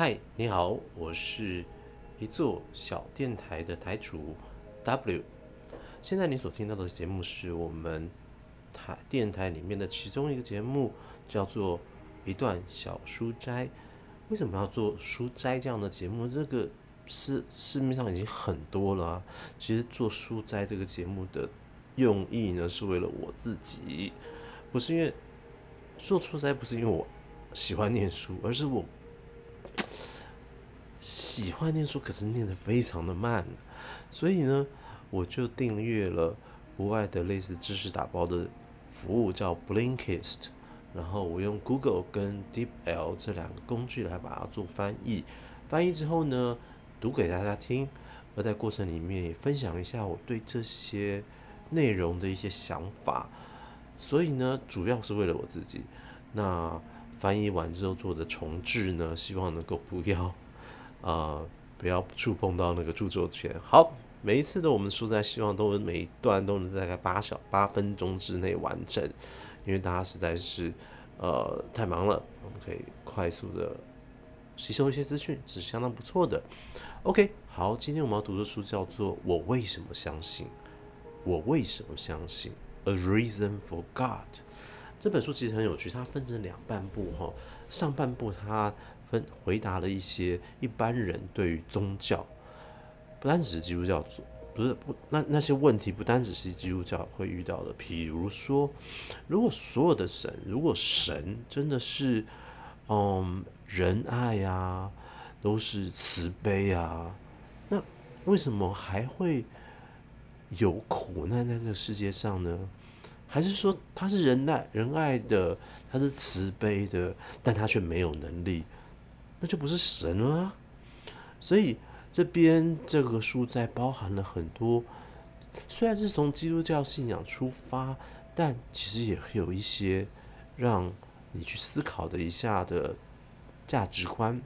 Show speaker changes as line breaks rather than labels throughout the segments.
嗨，你好，我是一座小电台的台主 W。现在你所听到的节目是我们台电台里面的其中一个节目，叫做一段小书斋。为什么要做书斋这样的节目？这个市市面上已经很多了。其实做书斋这个节目的用意呢，是为了我自己，不是因为做书斋，不是因为我喜欢念书，而是我。喜欢念书，可是念得非常的慢，所以呢，我就订阅了国外的类似知识打包的服务，叫 Blinkist。然后我用 Google 跟 DeepL 这两个工具来把它做翻译。翻译之后呢，读给大家听，而在过程里面也分享一下我对这些内容的一些想法。所以呢，主要是为了我自己。那翻译完之后做的重制呢，希望能够不要。啊、呃，不要触碰到那个著作权。好，每一次的我们书斋，希望都每一段都能大概八小八分钟之内完成，因为大家实在是呃太忙了，我们可以快速的吸收一些资讯，是相当不错的。OK，好，今天我们要读的书叫做《我为什么相信》，我为什么相信？A Reason for God。这本书其实很有趣，它分成两半部哈，上半部它。分回答了一些一般人对于宗教，不单只是基督教，不是不那那些问题，不单只是基督教会遇到的。比如说，如果所有的神，如果神真的是嗯仁爱呀、啊，都是慈悲啊，那为什么还会有苦难在这个世界上呢？还是说他是仁爱仁爱的，他是慈悲的，但他却没有能力？那就不是神了啊！所以这边这个书斋包含了很多，虽然是从基督教信仰出发，但其实也会有一些让你去思考的一下的价值观。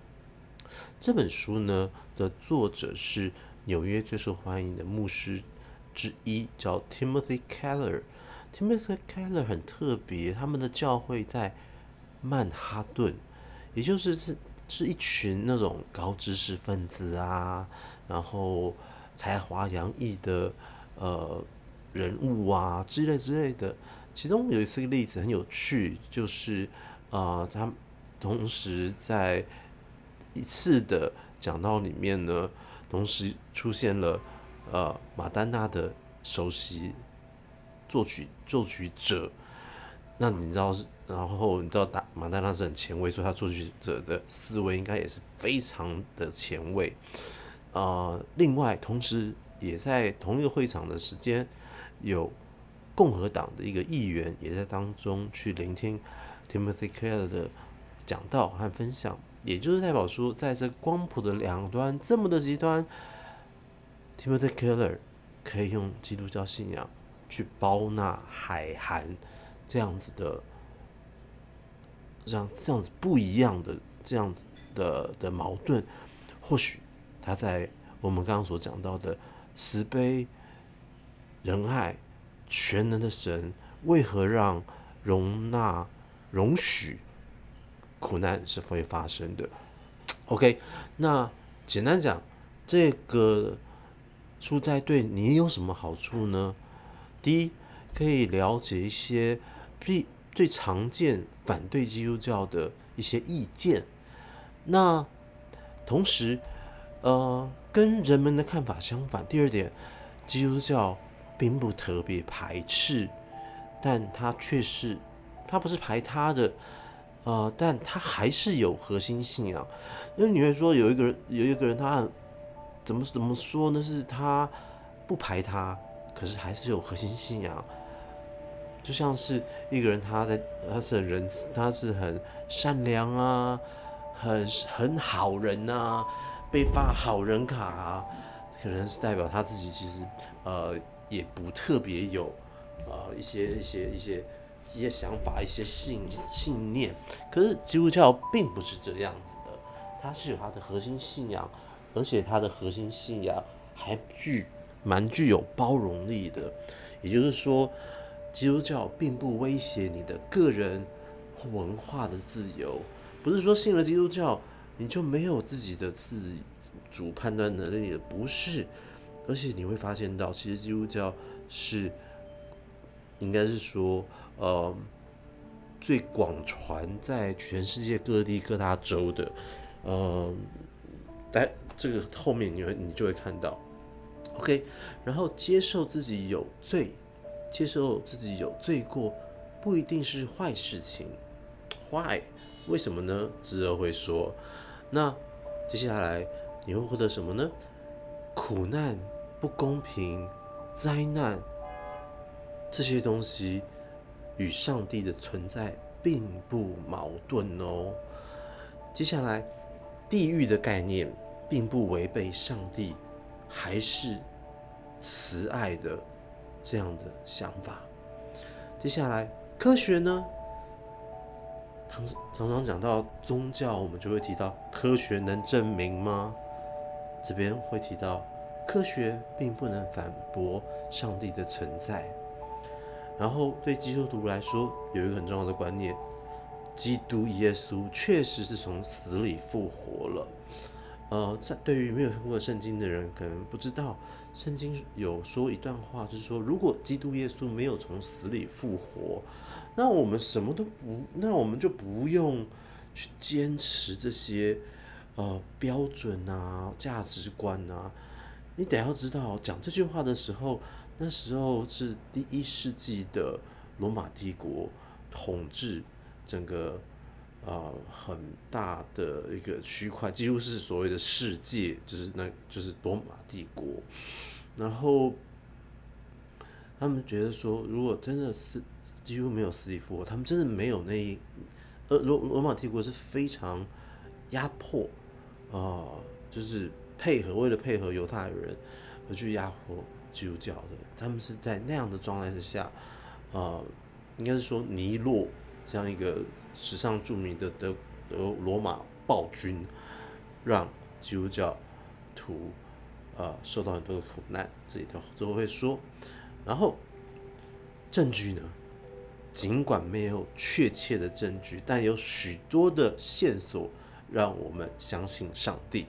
这本书呢的作者是纽约最受欢迎的牧师之一，叫 Timothy Keller。Timothy Keller 很特别，他们的教会在曼哈顿，也就是是。是一群那种高知识分子啊，然后才华洋溢的呃人物啊之类之类的。其中有一次例子很有趣，就是、呃，他同时在一次的讲道里面呢，同时出现了呃马丹娜的首席作曲作曲者。那你知道是？然后你知道，打马丹娜是很前卫，所以他作曲者的思维应该也是非常的前卫。呃，另外，同时也在同一个会场的时间，有共和党的一个议员也在当中去聆听 Timothy Keller 的讲道和分享，也就是代表说，在这光谱的两端这么的极端，Timothy Keller 可以用基督教信仰去包纳海涵这样子的。像这样子不一样的这样子的的矛盾，或许他在我们刚刚所讲到的慈悲、仁爱、全能的神，为何让容纳、容许苦难是会发生的？OK，那简单讲，这个书斋对你有什么好处呢？第一，可以了解一些必。最常见反对基督教的一些意见，那同时，呃，跟人们的看法相反。第二点，基督教并不特别排斥，但它却是，它不是排他的，呃，但它还是有核心信仰。因为你会说有一个人，有一个人他怎么怎么说呢？是他不排他，可是还是有核心信仰。就像是一个人，他在他是人，他是很善良啊，很很好人、啊，被发好人卡啊，可能是代表他自己其实呃也不特别有呃一些一些一些一些想法，一些信信念。可是基督教并不是这样子的，它是有它的核心信仰，而且它的核心信仰还具蛮具有包容力的，也就是说。基督教并不威胁你的个人文化的自由，不是说信了基督教你就没有自己的自主判断能力了？不是，而且你会发现到，其实基督教是应该是说，呃，最广传在全世界各地各大洲的，呃，但这个后面你会你就会看到，OK，然后接受自己有罪，接受自己有罪过，不一定是坏事情坏为什么呢？之后会说。那接下来你会获得什么呢？苦难、不公平、灾难这些东西与上帝的存在并不矛盾哦。接下来，地狱的概念并不违背上帝还是慈爱的这样的想法。接下来，科学呢？常常常讲到宗教，我们就会提到科学能证明吗？这边会提到科学并不能反驳上帝的存在。然后对基督徒来说，有一个很重要的观念：基督耶稣确实是从死里复活了。呃，在对于没有看过圣经的人，可能不知道，圣经有说一段话，就是说，如果基督耶稣没有从死里复活，那我们什么都不，那我们就不用去坚持这些呃标准啊、价值观啊。你得要知道，讲这句话的时候，那时候是第一世纪的罗马帝国统治整个呃很大的一个区块，几乎是所谓的世界，就是那就是罗马帝国。然后他们觉得说，如果真的是几乎没有斯蒂夫，他们真的没有那一，呃，罗罗马帝国是非常压迫啊、就是配合为了配合犹太人而去压迫基督教的。他们是在那样的状态之下，呃，应该是说尼洛这样一个史上著名的德德罗马暴君，让基督教徒、呃、受到很多的苦难，自己都都会说。然后证据呢？尽管没有确切的证据，但有许多的线索让我们相信上帝。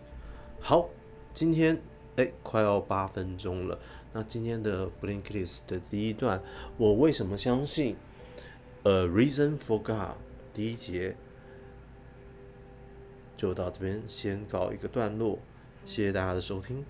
好，今天哎，快要八分钟了。那今天的 Blinklist 的第一段，我为什么相信？A Reason for God 第一节就到这边先告一个段落。谢谢大家的收听。